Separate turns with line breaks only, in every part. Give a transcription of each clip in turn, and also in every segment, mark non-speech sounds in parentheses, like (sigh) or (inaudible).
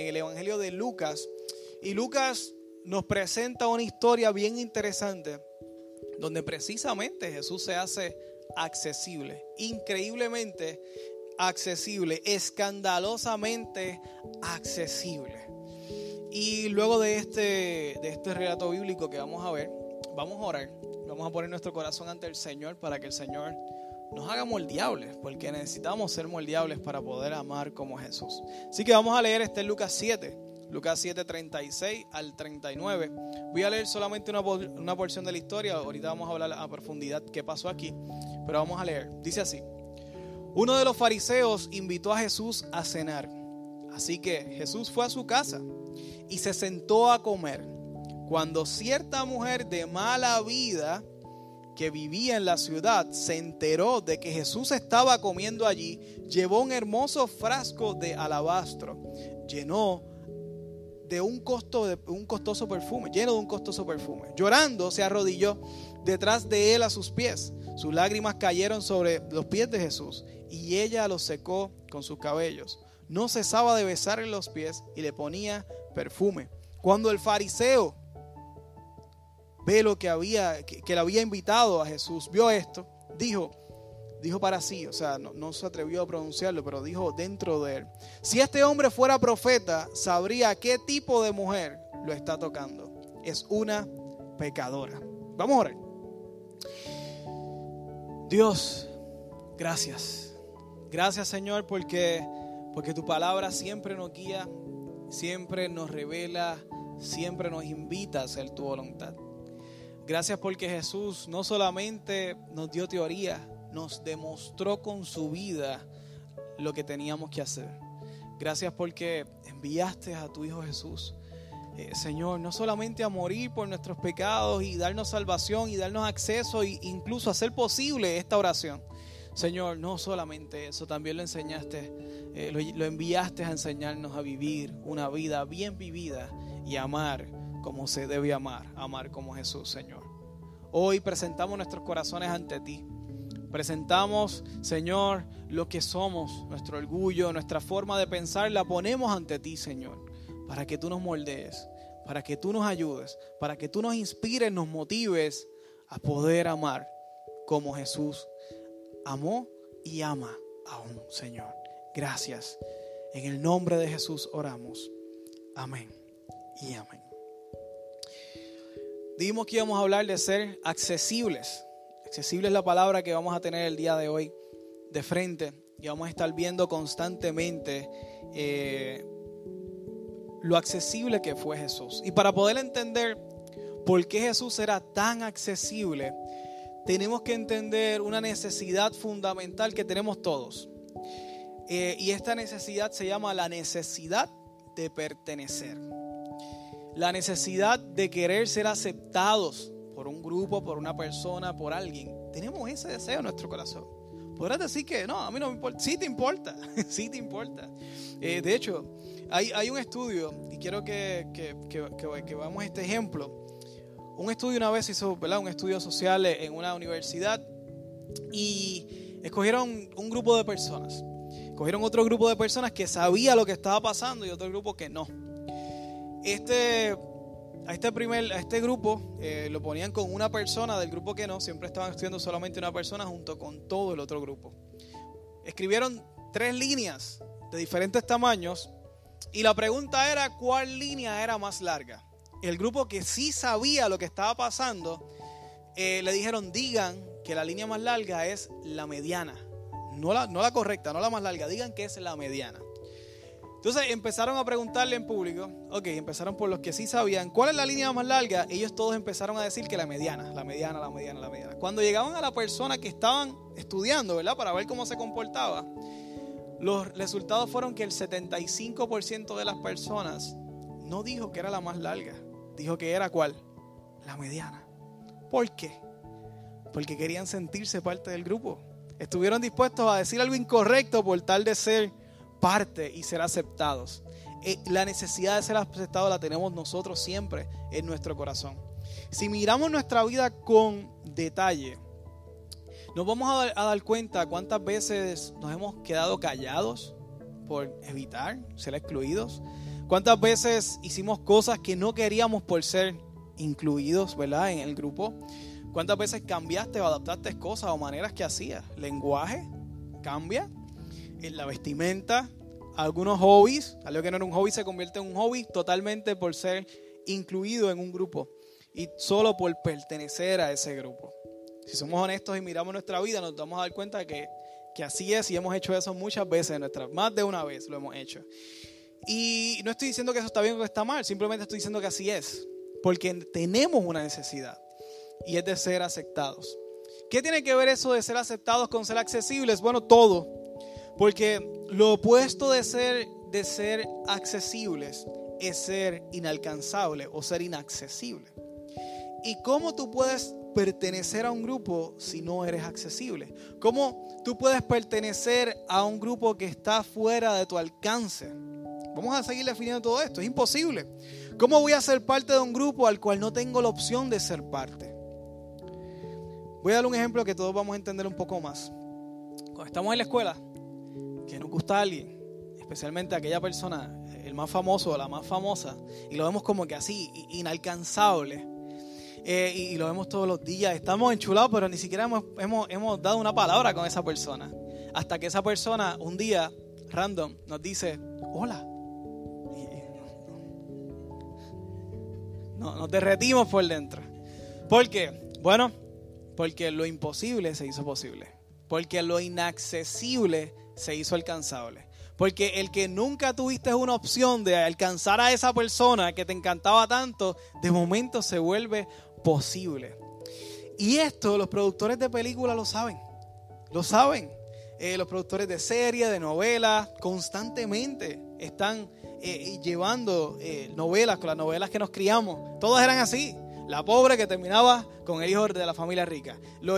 en el Evangelio de Lucas. Y Lucas nos presenta una historia bien interesante donde precisamente Jesús se hace accesible, increíblemente accesible, escandalosamente accesible. Y luego de este, de este relato bíblico que vamos a ver, vamos a orar, vamos a poner nuestro corazón ante el Señor para que el Señor nos haga moldeables, porque necesitamos ser moldeables para poder amar como Jesús. Así que vamos a leer este Lucas 7, Lucas 7, 36 al 39. Voy a leer solamente una, una porción de la historia, ahorita vamos a hablar a profundidad qué pasó aquí, pero vamos a leer. Dice así, uno de los fariseos invitó a Jesús a cenar, así que Jesús fue a su casa y se sentó a comer. Cuando cierta mujer de mala vida, que vivía en la ciudad se enteró de que Jesús estaba comiendo allí, llevó un hermoso frasco de alabastro, llenó de un, costo, de un costoso perfume, lleno de un costoso perfume. Llorando se arrodilló detrás de él a sus pies. Sus lágrimas cayeron sobre los pies de Jesús y ella los secó con sus cabellos. No cesaba de besarle los pies y le ponía perfume. Cuando el fariseo ve lo que había, que, le había invitado a Jesús, vio esto, dijo, dijo para sí, o sea, no, no, se atrevió a pronunciarlo, pero dijo dentro de él, si este hombre fuera profeta, sabría qué tipo de mujer lo está tocando. Es una pecadora. Vamos a orar. Dios, gracias. Gracias Señor porque, porque tu palabra siempre nos guía, siempre nos revela, siempre nos invita a hacer tu voluntad. Gracias porque Jesús no solamente nos dio teoría, nos demostró con su vida lo que teníamos que hacer. Gracias porque enviaste a tu Hijo Jesús, eh, Señor, no solamente a morir por nuestros pecados y darnos salvación y darnos acceso e incluso hacer posible esta oración. Señor, no solamente eso, también lo enseñaste, eh, lo, lo enviaste a enseñarnos a vivir una vida bien vivida y amar como se debe amar, amar como Jesús, Señor. Hoy presentamos nuestros corazones ante ti. Presentamos, Señor, lo que somos, nuestro orgullo, nuestra forma de pensar, la ponemos ante ti, Señor, para que tú nos moldees, para que tú nos ayudes, para que tú nos inspires, nos motives a poder amar como Jesús amó y ama aún, Señor. Gracias. En el nombre de Jesús oramos. Amén y amén. Dijimos que íbamos a hablar de ser accesibles. Accesible es la palabra que vamos a tener el día de hoy de frente y vamos a estar viendo constantemente eh, lo accesible que fue Jesús. Y para poder entender por qué Jesús era tan accesible, tenemos que entender una necesidad fundamental que tenemos todos. Eh, y esta necesidad se llama la necesidad de pertenecer la necesidad de querer ser aceptados por un grupo, por una persona, por alguien. Tenemos ese deseo en nuestro corazón. Podrás decir que no, a mí no me importa. Sí te importa, (laughs) sí te importa. Eh, de hecho, hay, hay, un estudio, y quiero que, que, que, que, veamos este ejemplo. Un estudio una vez hizo, ¿verdad? Un estudio social en una universidad y escogieron un grupo de personas. Escogieron otro grupo de personas que sabía lo que estaba pasando y otro grupo que no este, a este, primer, a este grupo eh, lo ponían con una persona del grupo que no, siempre estaban estudiando solamente una persona junto con todo el otro grupo. Escribieron tres líneas de diferentes tamaños y la pregunta era cuál línea era más larga. El grupo que sí sabía lo que estaba pasando, eh, le dijeron, digan que la línea más larga es la mediana. No la, no la correcta, no la más larga, digan que es la mediana. Entonces empezaron a preguntarle en público, ok, empezaron por los que sí sabían cuál es la línea más larga, ellos todos empezaron a decir que la mediana, la mediana, la mediana, la mediana. Cuando llegaban a la persona que estaban estudiando, ¿verdad? Para ver cómo se comportaba, los resultados fueron que el 75% de las personas no dijo que era la más larga, dijo que era cuál, la mediana. ¿Por qué? Porque querían sentirse parte del grupo. Estuvieron dispuestos a decir algo incorrecto por tal de ser parte y ser aceptados. Eh, la necesidad de ser aceptados la tenemos nosotros siempre en nuestro corazón. Si miramos nuestra vida con detalle, nos vamos a dar, cuenta cuántas veces nos hemos quedado callados por evitar ser excluidos. ¿Cuántas veces hicimos cosas que no queríamos por ser incluidos, ¿verdad? En el grupo. ¿Cuántas veces cambiaste o adaptaste cosas o maneras que hacías? Lenguaje cambia, en la vestimenta, algunos hobbies, algo que no era un hobby se convierte en un hobby totalmente por ser incluido en un grupo y solo por pertenecer a ese grupo. Si somos honestos y miramos nuestra vida, nos vamos a dar cuenta que, que así es y hemos hecho eso muchas veces nuestra, más de una vez lo hemos hecho. Y no estoy diciendo que eso está bien o que está mal, simplemente estoy diciendo que así es, porque tenemos una necesidad y es de ser aceptados. ¿Qué tiene que ver eso de ser aceptados con ser accesibles? Bueno, todo, porque lo opuesto de ser, de ser accesibles es ser inalcanzable o ser inaccesible. ¿Y cómo tú puedes pertenecer a un grupo si no eres accesible? ¿Cómo tú puedes pertenecer a un grupo que está fuera de tu alcance? Vamos a seguir definiendo todo esto. Es imposible. ¿Cómo voy a ser parte de un grupo al cual no tengo la opción de ser parte? Voy a dar un ejemplo que todos vamos a entender un poco más. Cuando estamos en la escuela, nos gusta a alguien, especialmente aquella persona, el más famoso o la más famosa, y lo vemos como que así, inalcanzable, eh, y, lo vemos todos los días, estamos enchulados, pero ni siquiera hemos, hemos, hemos dado una palabra con esa persona. Hasta que esa persona un día, random, nos dice, hola. No, nos derretimos por dentro. ¿Por qué? Bueno, porque lo imposible se hizo posible. Porque lo inaccesible se hizo alcanzable. Porque el que nunca tuviste una opción de alcanzar a esa persona que te encantaba tanto, de momento se vuelve posible. Y esto los productores de películas lo saben. Lo saben. Eh, los productores de series, de novelas, constantemente están eh, llevando eh, novelas, con las novelas que nos criamos. Todas eran así. La pobre que terminaba con el hijo de la familia rica. Lo,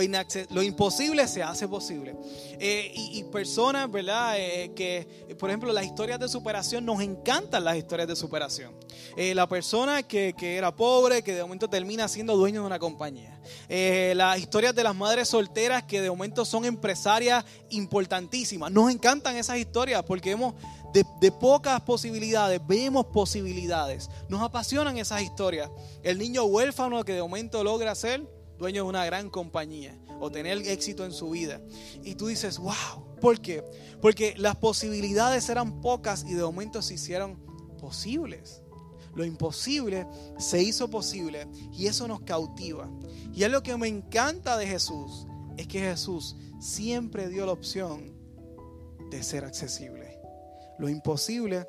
lo imposible se hace posible. Eh, y, personas, ¿verdad? Eh, que, por ejemplo, las historias de superación, nos encantan las historias de superación. Eh, la persona que, que, era pobre, que de momento termina siendo dueño de una compañía. las historias de las madres solteras que de momento son empresarias importantísimas. Nos encantan esas historias porque hemos de, pocas posibilidades, vemos posibilidades. Nos apasionan esas historias. El niño huérfano que de momento logra ser dueño de una gran compañía o tener éxito en su vida. Y tú dices, wow, ¿por qué? Porque las posibilidades eran pocas y de momento se hicieron posibles. Lo imposible se hizo posible y eso nos cautiva. Y es lo que me encanta de Jesús, es que Jesús siempre dio la opción de ser accesible lo imposible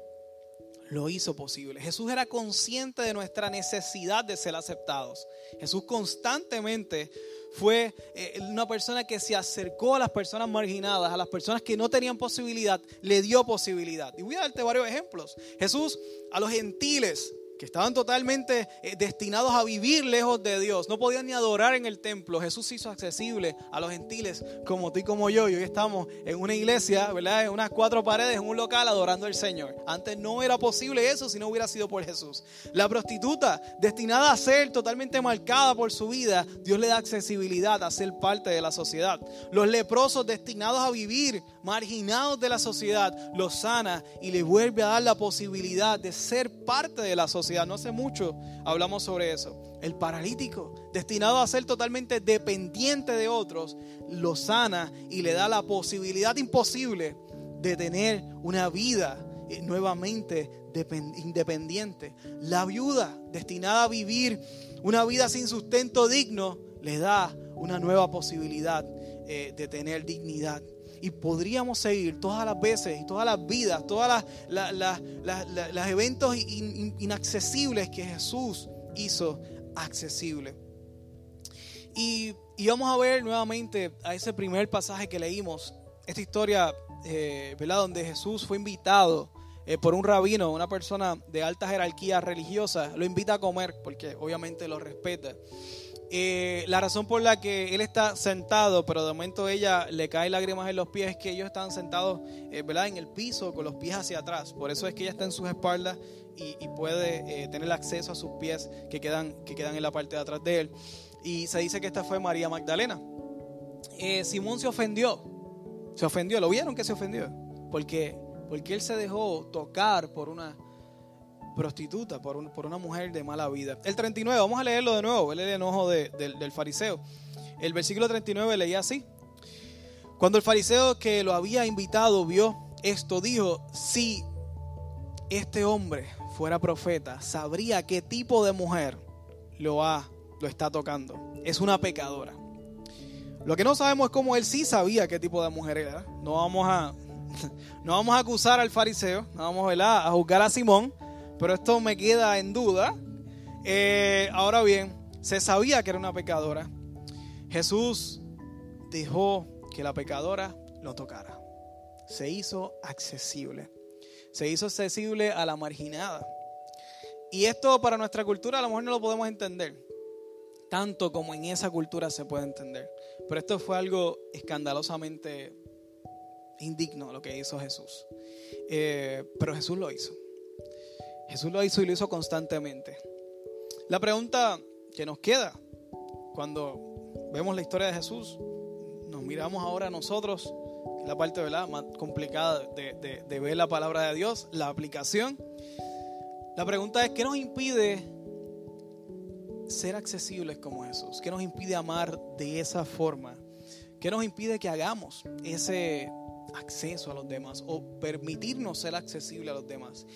lo hizo posible. Jesús era consciente de nuestra necesidad de ser aceptados. Jesús constantemente fue eh, una persona que se acercó a las personas marginadas, a las personas que no tenían posibilidad, le dio posibilidad. Y voy a darte varios ejemplos. Jesús a los gentiles que estaban totalmente eh, destinados a vivir lejos de Dios, no podían ni adorar en el templo. Jesús hizo accesible a los gentiles como tú y como yo. Y hoy estamos en una iglesia, ¿verdad? En unas cuatro paredes, en un local adorando al Señor. Antes no era posible eso si no hubiera sido por Jesús. La prostituta, destinada a ser totalmente marcada por su vida, Dios le da accesibilidad a ser parte de la sociedad. Los leprosos destinados a vivir marginados de la sociedad, los sana y les vuelve a dar la posibilidad de ser parte de la sociedad no hace mucho hablamos sobre eso. El paralítico, destinado a ser totalmente dependiente de otros, lo sana y le da la posibilidad imposible de tener una vida eh, nuevamente independiente. La viuda, destinada a vivir una vida sin sustento digno, le da una nueva posibilidad eh, de tener dignidad y podríamos seguir todas las veces y todas las vidas, todos los eventos inaccesibles que Jesús hizo accesible. Y, vamos a ver nuevamente a ese primer pasaje que leímos, esta historia, eh, ¿verdad? Donde Jesús fue invitado eh, por un rabino, una persona de alta jerarquía religiosa, lo invita a comer porque obviamente lo respeta. Eh, la razón por la que él está sentado, pero de momento ella le cae lágrimas en los pies, es que ellos están sentados eh, ¿verdad? en el piso con los pies hacia atrás. Por eso es que ella está en sus espaldas y, puede eh, tener acceso a sus pies que quedan, que quedan en la parte de atrás de él. Y se dice que esta fue María Magdalena. Simón se ofendió. Se ofendió. ¿Lo vieron que se ofendió? Porque, porque él se dejó tocar por una prostituta, por, una mujer de mala vida. El 39, vamos a leerlo de nuevo, el enojo del fariseo. El versículo 39 leía así. Cuando el fariseo que lo había invitado vio esto, dijo, si este hombre fuera profeta, sabría qué tipo de mujer lo, ha, lo está tocando. Es una pecadora. Lo que no sabemos es cómo él sí sabía qué tipo de mujer era. No vamos a, (laughs) no vamos a acusar al fariseo, no vamos a juzgar a Simón, pero esto me queda en duda. Eh, ahora bien, se sabía que era una pecadora. Jesús dejó que la pecadora lo tocara. Se hizo accesible. Se hizo accesible a la marginada. Y esto para nuestra cultura a lo mejor no lo podemos entender, tanto como en esa cultura se puede entender. Pero esto fue algo escandalosamente indigno lo que hizo Jesús. Eh, pero Jesús lo hizo. Jesús lo hizo y lo hizo constantemente. La pregunta que nos queda cuando vemos la historia de Jesús, nos miramos ahora a nosotros, la parte más complicada de, de ver la palabra de Dios, la aplicación. La pregunta es, ¿qué nos impide ser accesibles como Jesús? ¿Qué nos impide amar de esa forma? ¿Qué nos impide que hagamos ese acceso a los demás o permitirnos ser accesible a los demás?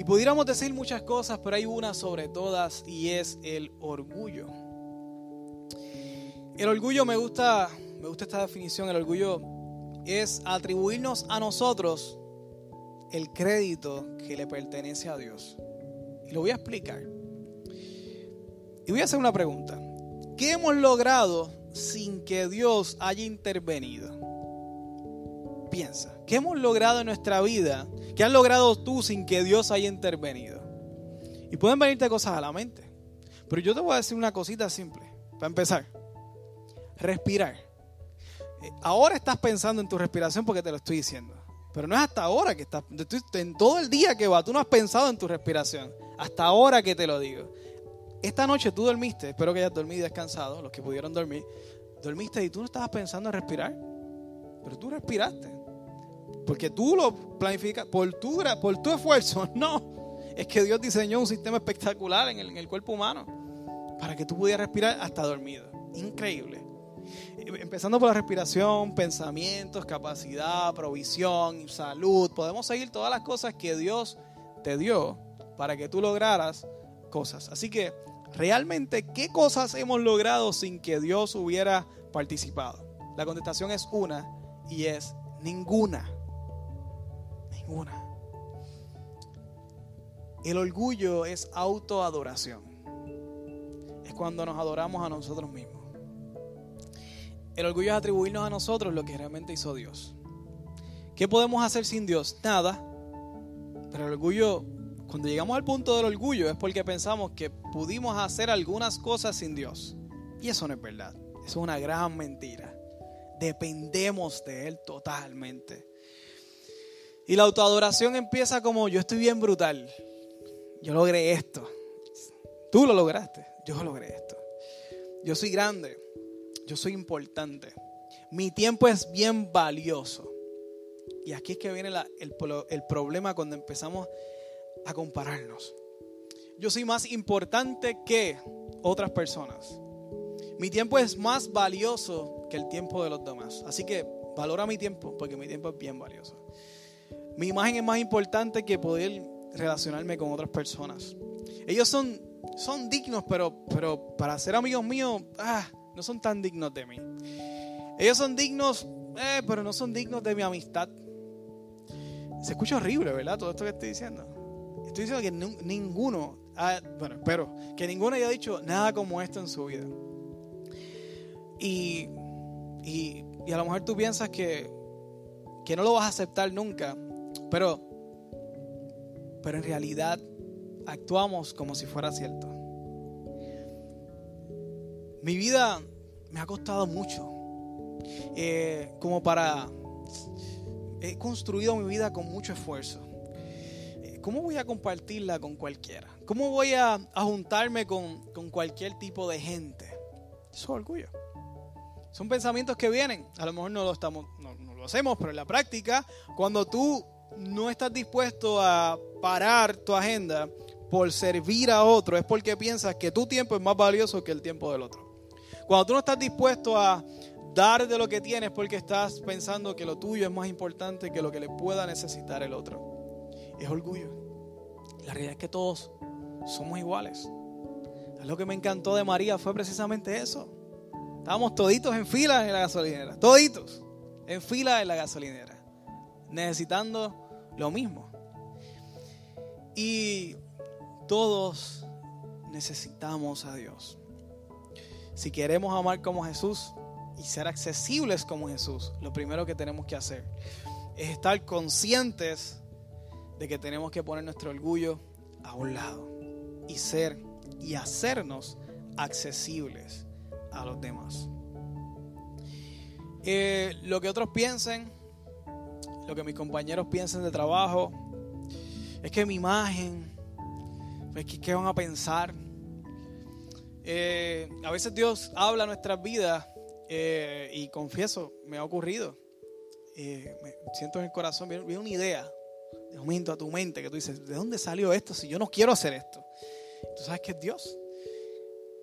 Y pudiéramos decir muchas cosas, pero hay una sobre todas y es el orgullo. El orgullo me gusta, me gusta esta definición, el orgullo es atribuirnos a nosotros el crédito que le pertenece a Dios. Y lo voy a explicar. Y voy a hacer una pregunta. ¿Qué hemos logrado sin que Dios haya intervenido? Piensa, ¿qué hemos logrado en nuestra vida? ¿Qué has logrado tú sin que Dios haya intervenido? Y pueden venirte cosas a la mente. Pero yo te voy a decir una cosita simple, para empezar. Respirar. Eh, ahora estás pensando en tu respiración porque te lo estoy diciendo. Pero no es hasta ahora que estás, en todo el día que va, tú no has pensado en tu respiración. Hasta ahora que te lo digo. Esta noche tú dormiste, espero que hayas dormido y descansado, los que pudieron dormir. Dormiste y tú no estabas pensando en respirar, pero tú respiraste. Porque tú lo planificas por tu, por tu esfuerzo. (laughs) No, es que Dios diseñó un sistema espectacular en el, en el cuerpo humano para que tú pudieras respirar hasta dormido. Increíble. Empezando por la respiración, pensamientos, capacidad, provisión, salud. Podemos seguir todas las cosas que Dios te dio para que tú lograras cosas. Así que, realmente, ¿qué cosas hemos logrado sin que Dios hubiera participado? La contestación es una y es ninguna. El orgullo es autoadoración. Es cuando nos adoramos a nosotros mismos. El orgullo es atribuirnos a nosotros lo que realmente hizo Dios. ¿Qué podemos hacer sin Dios? Nada. Pero el orgullo, cuando llegamos al punto del orgullo, es porque pensamos que pudimos hacer algunas cosas sin Dios. Y eso no es verdad. Eso es una gran mentira. Dependemos de Él totalmente. Y la autoadoración empieza como yo estoy bien brutal. Yo logré esto. Tú lo lograste. Yo logré esto. Yo soy grande yo soy importante. Mi tiempo es bien valioso. Y aquí es que viene el, el problema cuando empezamos a compararnos. Yo soy más importante que otras personas. Mi tiempo es más valioso que el tiempo de los demás. Así que valora mi tiempo porque mi tiempo es bien valioso. Mi imagen es más importante que poder relacionarme con otras personas. Ellos son, son dignos, pero, pero para ser amigos míos, ah, no son tan dignos de mí. Ellos son dignos, eh, pero no son dignos de mi amistad. Se escucha horrible, ¿verdad? Todo esto que estoy diciendo. Estoy diciendo que ninguno, bueno, espero, que ninguno haya dicho nada como esto en su vida. Y, y, y a lo mejor tú piensas que, que no lo vas a aceptar nunca, pero, pero en realidad actuamos como si fuera cierto. Mi vida me ha costado mucho. Eh, como para... He construido mi vida con mucho esfuerzo. Eh, ¿Cómo voy a compartirla con cualquiera? ¿Cómo voy a, juntarme con, cualquier tipo de gente? Eso es orgullo. Son pensamientos que vienen. A lo mejor no lo, estamos, no, lo hacemos, pero en la práctica, cuando tú no estás dispuesto a parar tu agenda por servir a otro, es porque piensas que tu tiempo es más valioso que el tiempo del otro. Cuando tú no estás dispuesto a dar de lo que tienes porque estás pensando que lo tuyo es más importante que lo que le pueda necesitar el otro. Es orgullo. La realidad es que todos somos iguales. Lo que me encantó de María fue precisamente eso. Estábamos toditos en fila en la gasolinera. Toditos en fila en la gasolinera. Necesitando lo mismo. Y todos necesitamos a Dios. Si queremos amar como Jesús y ser accesibles como Jesús, lo primero que tenemos que hacer es estar conscientes de que tenemos que poner nuestro orgullo a un lado y ser y hacernos accesibles a los demás. Eh, lo que otros piensen, lo que mis compañeros piensen de trabajo, es que mi imagen, es que qué van a pensar. Eh, a veces Dios habla nuestras vidas eh, y confieso, me ha ocurrido. me siento en el corazón, viene una idea de momento a tu mente que tú dices, ¿de dónde salió esto si yo no quiero hacer esto? Tú sabes que es Dios.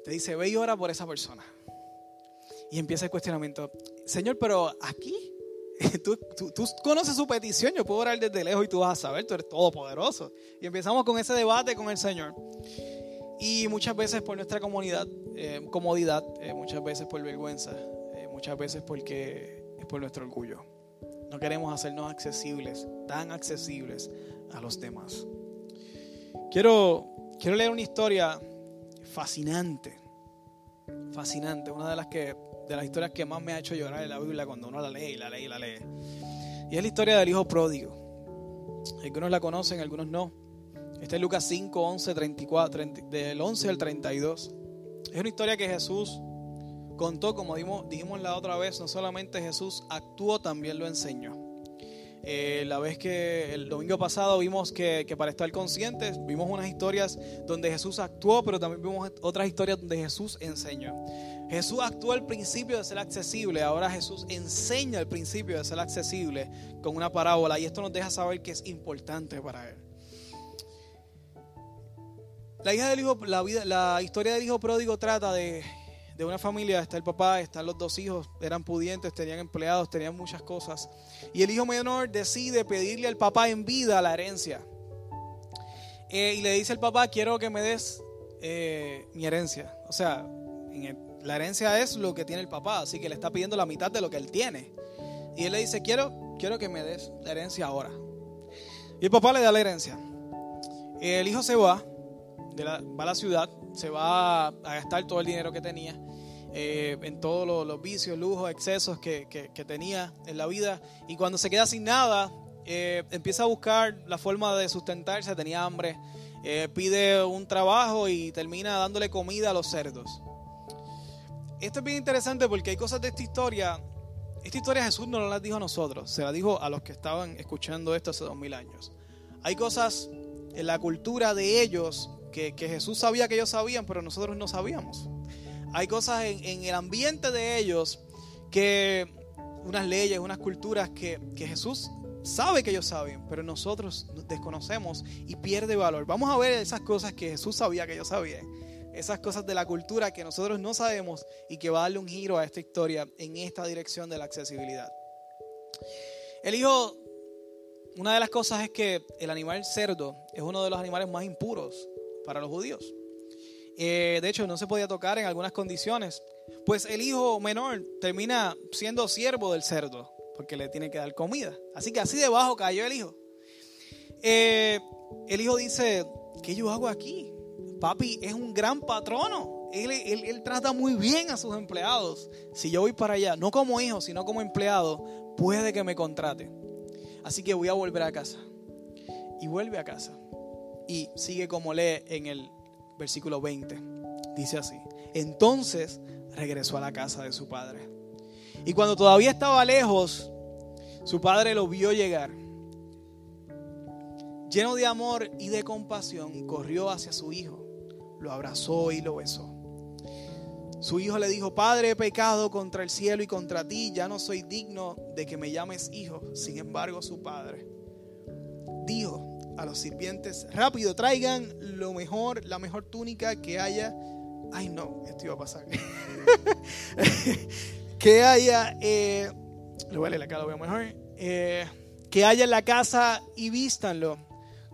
Te dice, ve y ora por esa persona. Y empieza el cuestionamiento, Señor, pero aquí, (laughs) tú, tú, conoces su petición, yo puedo orar desde lejos y tú vas a saber, tú eres todopoderoso. Y empezamos con ese debate con el Señor. Y muchas veces por nuestra comunidad, eh, comodidad, eh, muchas veces por vergüenza, eh, muchas veces porque es por nuestro orgullo. No queremos hacernos accesibles, tan accesibles a los demás. Quiero Quiero leer una historia fascinante, fascinante, una de las que de las historias que más me ha hecho llorar en la Biblia cuando uno la lee y la lee y la lee. Y es la historia del hijo pródigo. Algunos la conocen, algunos no. Este es Lucas 5, 11, 34, del 11 al 32. Es una historia que Jesús contó, como dijimos la otra vez, no solamente Jesús actuó, también lo enseñó. Eh, la vez que el domingo pasado vimos que, para estar conscientes, vimos unas historias donde Jesús actuó, pero también vimos otras historias donde Jesús enseñó. Jesús actuó al principio de ser accesible, ahora Jesús enseña el principio de ser accesible con una parábola y esto nos deja saber que es importante para él. La, hija del hijo, la, vida, la historia del hijo pródigo trata de de una familia está el papá, están los dos hijos, eran pudientes, tenían empleados, tenían muchas cosas. Y el hijo menor decide pedirle al papá en vida la herencia. Eh, y le dice al papá, quiero que me des eh, mi herencia. O sea, la herencia es lo que tiene el papá, así que le está pidiendo la mitad de lo que él tiene. Y él le dice, quiero, quiero que me des la herencia ahora. Y el papá le da la herencia. El hijo se va, va a la ciudad, se va a gastar todo el dinero que tenía eh, en todos los, vicios, lujos, excesos que, tenía en la vida. Y cuando se queda sin nada, eh, empieza a buscar la forma de sustentarse, tenía hambre, eh, pide un trabajo y termina dándole comida a los cerdos. Esto es bien interesante porque hay cosas de esta historia. Esta historia Jesús no la dijo a nosotros, se la dijo a los que estaban escuchando esto hace dos mil años. Hay cosas en la cultura de ellos que, que Jesús sabía que ellos sabían, pero nosotros no sabíamos. Hay cosas en, el ambiente de ellos que, unas leyes, unas culturas que, Jesús sabe que ellos saben, pero nosotros desconocemos y pierde valor. Vamos a ver esas cosas que Jesús sabía que ellos sabían. Esas cosas de la cultura que nosotros no sabemos y que va a darle un giro a esta historia en esta dirección de la accesibilidad. El hijo, una de las cosas es que el animal cerdo es uno de los animales más impuros para los judíos. Eh, de hecho, no se podía tocar en algunas condiciones. Pues el hijo menor termina siendo siervo del cerdo, porque le tiene que dar comida. Así que así debajo cayó el hijo. Eh, el hijo dice, ¿qué yo hago aquí? Papi es un gran patrono. Él, él, trata muy bien a sus empleados. Si yo voy para allá, no como hijo, sino como empleado, puede que me contrate. Así que voy a volver a casa. Y vuelve a casa. Y sigue como lee en el versículo 20. Dice así. Entonces regresó a la casa de su padre. Y cuando todavía estaba lejos, su padre lo vio llegar. Lleno de amor y de compasión, corrió hacia su hijo, lo abrazó y lo besó. Su hijo le dijo, Padre, he pecado contra el cielo y contra ti, ya no soy digno de que me llames hijo. Sin embargo, su padre dijo a los sirvientes, rápido, traigan lo mejor, la mejor túnica que haya. Ay, no, esto iba a pasar. (laughs) que haya, eh, lo voy a leer acá, lo veo mejor. Eh, que haya en la casa y vístanlo.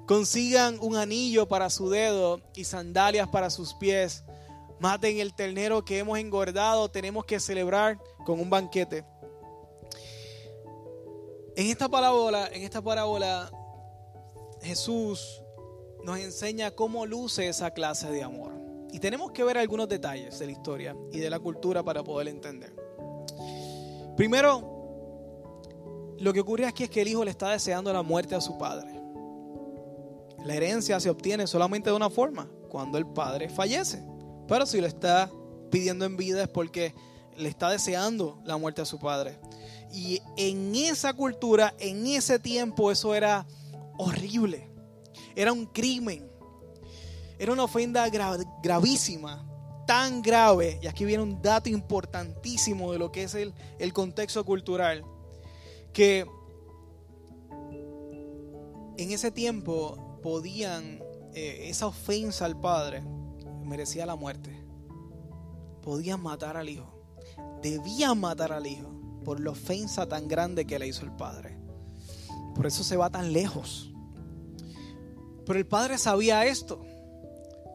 Consigan un anillo para su dedo y sandalias para sus pies. Maten el ternero que hemos engordado. Tenemos que celebrar con un banquete. En esta parábola, en esta parábola, Jesús nos enseña cómo luce esa clase de amor. Y tenemos que ver algunos detalles de la historia y de la cultura para poder entender. Primero, lo que ocurre aquí es que el hijo le está deseando la muerte a su padre. La herencia se obtiene solamente de una forma, cuando el padre fallece. Pero si lo está pidiendo en vida es porque le está deseando la muerte a su padre. Y en esa cultura, en ese tiempo, eso era horrible. Era un crimen. Era una ofenda gravísima, tan grave. Y aquí viene un dato importantísimo de lo que es el, el contexto cultural. Que en ese tiempo podían, eh, esa ofensa al padre merecía la muerte. Podían matar al hijo. Debían matar al hijo por la ofensa tan grande que le hizo el padre. Por eso se va tan lejos. Pero el padre sabía esto.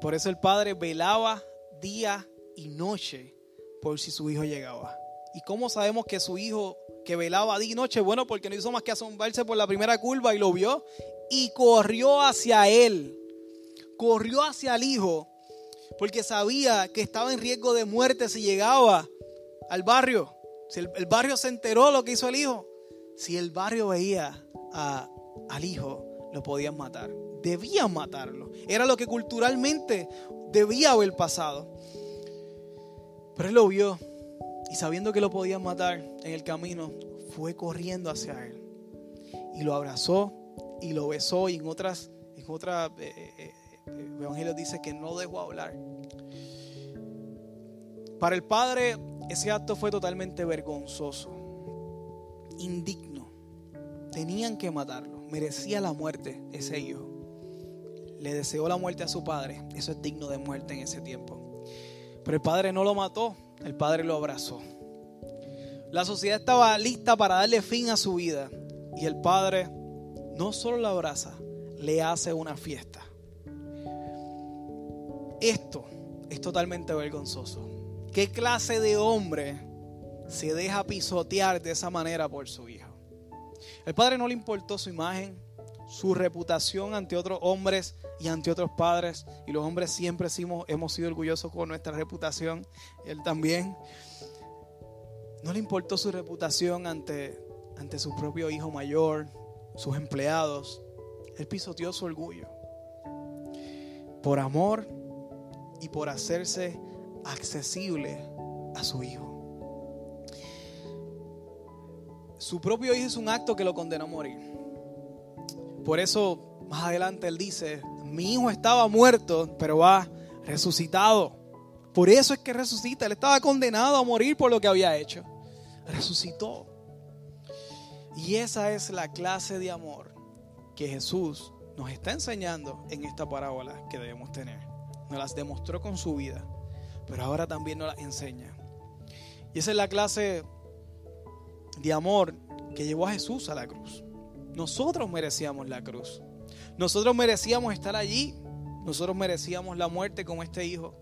Por eso el padre velaba día y noche por si su hijo llegaba. ¿Y cómo sabemos que su hijo que velaba día y noche? Bueno, porque no hizo más que asombrarse por la primera curva y lo vio y corrió hacia él. Corrió hacia el hijo porque sabía que estaba en riesgo de muerte si llegaba al barrio. Si el, barrio se enteró lo que hizo el hijo. Si el barrio veía al hijo, lo podían matar. Debían matarlo. Era lo que culturalmente debía haber pasado. Pero él lo vio y sabiendo que lo podían matar en el camino, fue corriendo hacia él. Y lo abrazó y lo besó y en otras, en otras eh, eh, eh, evangelios dice que no dejó hablar. Para el padre ese acto fue totalmente vergonzoso, indigno. Tenían que matarlo, merecía la muerte ese hijo. Le deseó la muerte a su padre, eso es digno de muerte en ese tiempo. Pero el padre no lo mató, el padre lo abrazó. La sociedad estaba lista para darle fin a su vida y el padre no solo la abraza, le hace una fiesta. Esto es totalmente vergonzoso. ¿Qué clase de hombre se deja pisotear de esa manera por su hijo? El padre no le importó su imagen, su reputación ante otros hombres y ante otros padres. Y los hombres siempre hemos sido orgullosos con nuestra reputación. Él también. No le importó su reputación ante, ante su propio hijo mayor, sus empleados. Él pisoteó su orgullo. Por amor y por hacerse accesible a su hijo. Su propio hijo es un acto que lo condenó a morir. Por eso más adelante él dice, mi hijo estaba muerto, pero va resucitado. Por eso es que resucita. Él estaba condenado a morir por lo que había hecho. Resucitó. Y esa es la clase de amor que Jesús nos está enseñando en esta parábola que debemos tener. Nos las demostró con su vida, pero ahora también nos las enseña. Y esa es la clase de amor que llevó a Jesús a la cruz. Nosotros merecíamos la cruz. Nosotros merecíamos estar allí. Nosotros merecíamos la muerte como este hijo.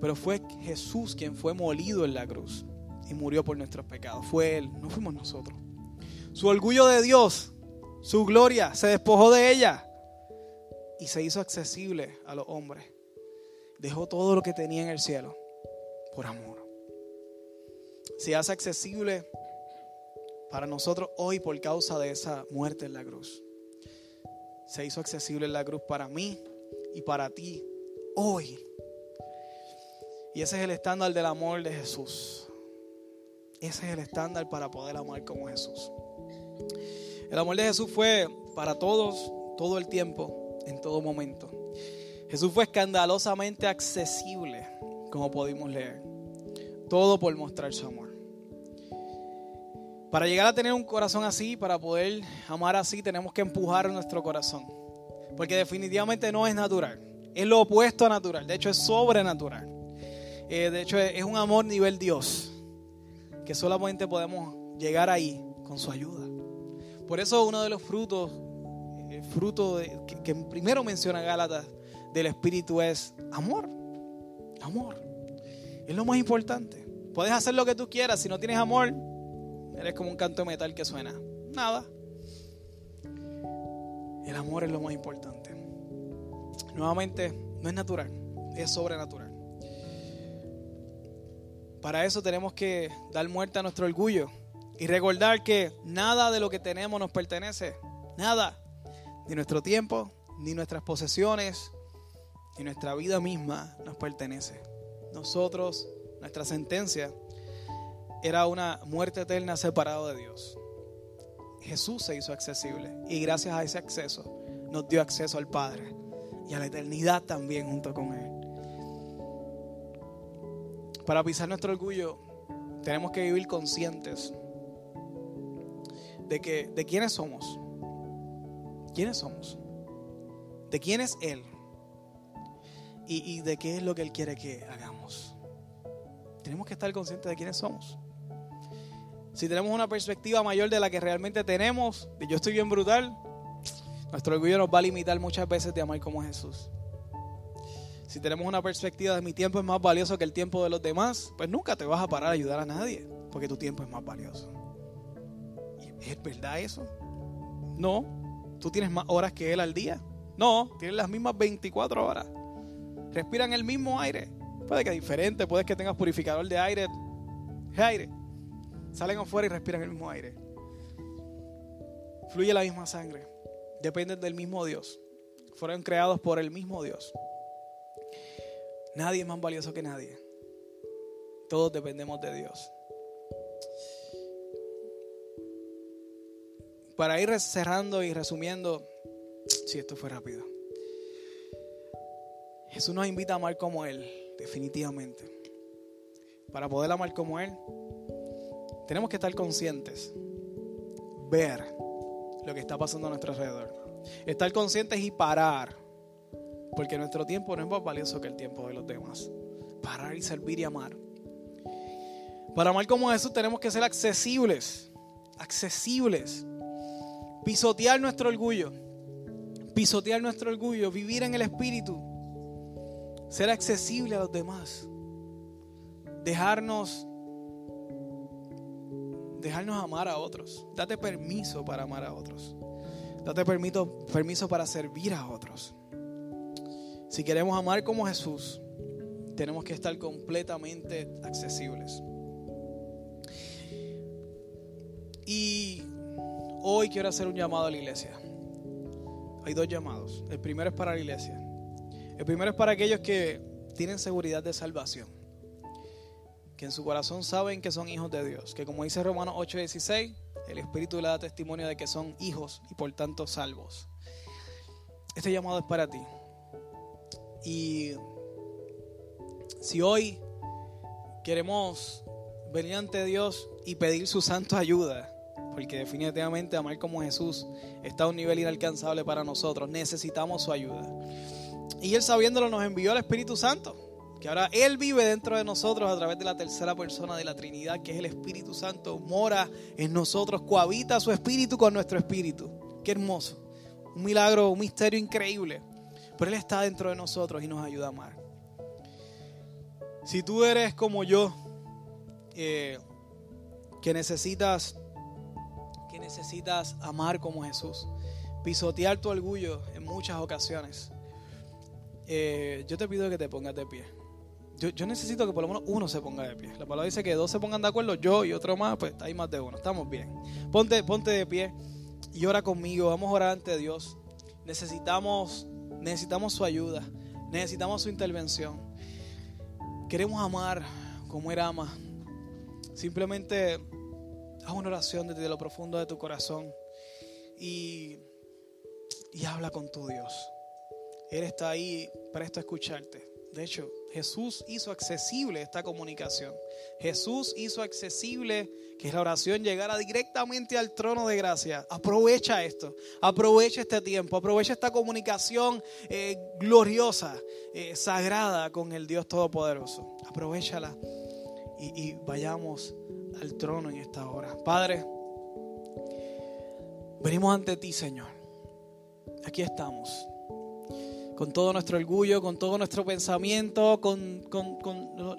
Pero fue Jesús quien fue molido en la cruz y murió por nuestros pecados. Fue Él, no fuimos nosotros. Su orgullo de Dios, su gloria, se despojó de ella y se hizo accesible a los hombres. Dejó todo lo que tenía en el cielo por amor. Se hace accesible para nosotros hoy por causa de esa muerte en la cruz. Se hizo accesible en la cruz para mí y para ti hoy. Y ese es el estándar del amor de Jesús. Ese es el estándar para poder amar como Jesús. El amor de Jesús fue para todos, todo el tiempo, en todo momento. Jesús fue escandalosamente accesible, como pudimos leer. Todo por mostrar su amor. Para llegar a tener un corazón así, para poder amar así, tenemos que empujar nuestro corazón. Porque definitivamente no es natural. Es lo opuesto a natural. De hecho, es sobrenatural. Eh, de hecho, es un amor nivel Dios. Que solamente podemos llegar ahí con su ayuda. Por eso uno de los frutos, el fruto que, que primero menciona Gálatas del Espíritu es amor. Amor. Es lo más importante. Puedes hacer lo que tú quieras. Si no tienes amor, eres como un canto de metal que suena. Nada. El amor es lo más importante. Nuevamente, no es natural, es sobrenatural. Para eso tenemos que dar muerte a nuestro orgullo y recordar que nada de lo que tenemos nos pertenece. Nada. Ni nuestro tiempo, ni nuestras posesiones, ni nuestra vida misma nos pertenece. Nosotros, nuestra sentencia, era una muerte eterna separado de Dios. Jesús se hizo accesible y gracias a ese acceso nos dio acceso al Padre y a la eternidad también junto con Él. Para pisar nuestro orgullo tenemos que vivir conscientes de que de quiénes somos. ¿Quiénes somos? ¿De quién es Él? Y, y de qué es lo que Él quiere que hagamos. Tenemos que estar conscientes de quiénes somos. Si tenemos una perspectiva mayor de la que realmente tenemos, de yo estoy bien brutal, nuestro orgullo nos va a limitar muchas veces de amar como Jesús. Si tenemos una perspectiva de mi tiempo es más valioso que el tiempo de los demás, pues nunca te vas a parar a ayudar a nadie, porque tu tiempo es más valioso. ¿Es verdad eso? No. ¿Tú tienes más horas que él al día? No, tienes las mismas 24 horas. Respiran el mismo aire. Puede que diferente, puede que tengas purificador de aire. Es aire. Salen afuera y respiran el mismo aire. Fluye la misma sangre. Dependen del mismo Dios. Fueron creados por el mismo Dios. Nadie es más valioso que nadie. Todos dependemos de Dios. Para ir cerrando y resumiendo, si esto fue rápido. Jesús nos invita a amar como Él, definitivamente. Para poder amar como Él, tenemos que estar conscientes, ver lo que está pasando a nuestro alrededor. Estar conscientes y parar, porque nuestro tiempo no es más valioso que el tiempo de los demás. Parar y servir y amar. Para amar como Jesús tenemos que ser accesibles, accesibles. Pisotear nuestro orgullo, pisotear nuestro orgullo, vivir en el Espíritu, ser accesible a los demás, dejarnos dejarnos amar a otros. Date permiso para amar a otros. Date permiso, permiso para servir a otros. Si queremos amar como Jesús, tenemos que estar completamente accesibles. Y hoy quiero hacer un llamado a la iglesia. Hay dos llamados. El primero es para la iglesia. El primero es para aquellos que tienen seguridad de salvación que en su corazón saben que son hijos de Dios, que como dice Romanos 8:16, el Espíritu le da testimonio de que son hijos y por tanto salvos. Este llamado es para ti. Y si hoy queremos venir ante Dios y pedir su santa ayuda, porque definitivamente amar como Jesús está a un nivel inalcanzable para nosotros, necesitamos su ayuda. Y Él sabiéndolo nos envió al Espíritu Santo que ahora Él vive dentro de nosotros a través de la tercera persona de la Trinidad, que es el Espíritu Santo, mora en nosotros, cohabita su espíritu con nuestro espíritu. Qué hermoso. Un milagro, un misterio increíble. Pero Él está dentro de nosotros y nos ayuda a amar. Si tú eres como yo, eh, que necesitas, que necesitas amar como Jesús, pisotear tu orgullo en muchas ocasiones, eh, yo te pido que te pongas de pie yo, necesito que por lo menos uno se ponga de pie. La palabra dice que dos se pongan de acuerdo, yo y otro más, pues hay más de uno. Estamos bien. Ponte, ponte de pie y ora conmigo. Vamos a orar ante Dios. Necesitamos, necesitamos su ayuda. Necesitamos su intervención. Queremos amar como Él ama. Simplemente haz una oración desde lo profundo de tu corazón y, y habla con tu Dios. Él está ahí presto a escucharte. De hecho, Jesús hizo accesible esta comunicación. Jesús hizo accesible que la oración llegara directamente al trono de gracia. Aprovecha esto, aprovecha este tiempo, aprovecha esta comunicación eh, gloriosa, eh, sagrada con el Dios Todopoderoso. Aprovechala y, y vayamos al trono en esta hora. Padre, venimos ante ti, Señor. Aquí estamos con todo nuestro orgullo, con todo nuestro pensamiento, con,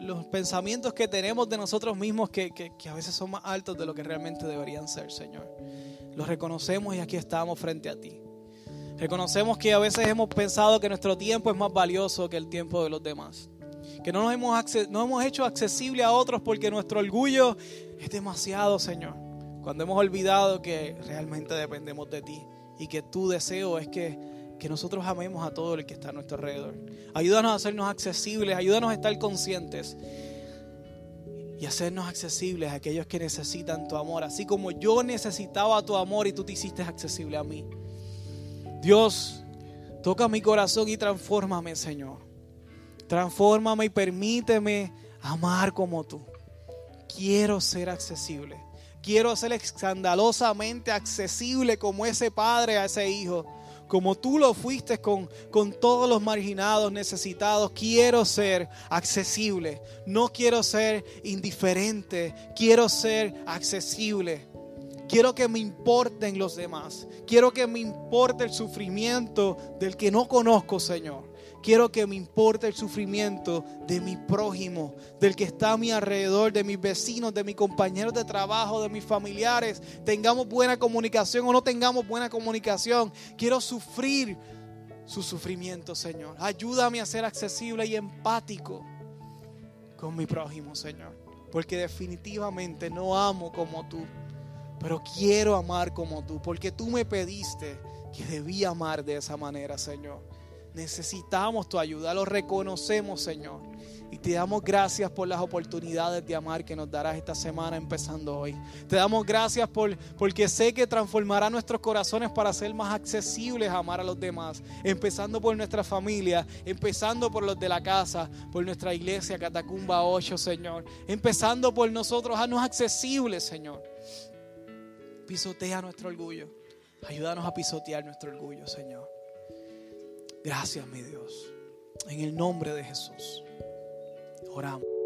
los pensamientos que tenemos de nosotros mismos que, a veces son más altos de lo que realmente deberían ser, Señor. Los reconocemos y aquí estamos frente a ti. Reconocemos que a veces hemos pensado que nuestro tiempo es más valioso que el tiempo de los demás. Que no nos hemos, no hemos hecho accesible a otros porque nuestro orgullo es demasiado, Señor. Cuando hemos olvidado que realmente dependemos de ti y que tu deseo es que que nosotros amemos a todo el que está a nuestro alrededor. Ayúdanos a hacernos accesibles, ayúdanos a estar conscientes y hacernos accesibles a aquellos que necesitan tu amor, así como yo necesitaba tu amor y tú te hiciste accesible a mí. Dios, toca mi corazón y transfórmame, Señor. Transfórmame y permíteme amar como tú. Quiero ser accesible. Quiero ser escandalosamente accesible como ese padre a ese hijo como tú lo fuiste con, con todos los marginados, necesitados, quiero ser accesible. No quiero ser indiferente, quiero ser accesible. Quiero que me importen los demás. Quiero que me importe el sufrimiento del que no conozco, Señor. Quiero que me importe el sufrimiento de mi prójimo, del que está a mi alrededor, de mis vecinos, de mis compañeros de trabajo, de mis familiares. Tengamos buena comunicación o no tengamos buena comunicación. Quiero sufrir su sufrimiento, Señor. Ayúdame a ser accesible y empático con mi prójimo, Señor. Porque definitivamente no amo como tú, pero quiero amar como tú, porque tú me pediste que debía amar de esa manera, Señor. Necesitamos tu ayuda, lo reconocemos, Señor. Y te damos gracias por las oportunidades de amar que nos darás esta semana empezando hoy. Te damos gracias por, porque sé que transformará nuestros corazones para ser más accesibles a amar a los demás. Empezando por nuestra familia, empezando por los de la casa, por nuestra iglesia Catacumba 8, Señor. Empezando por nosotros, haznos accesibles, Señor. Pisotea nuestro orgullo. Ayúdanos a pisotear nuestro orgullo, Señor. Gracias, mi Dios. En el nombre de Jesús. Oramos.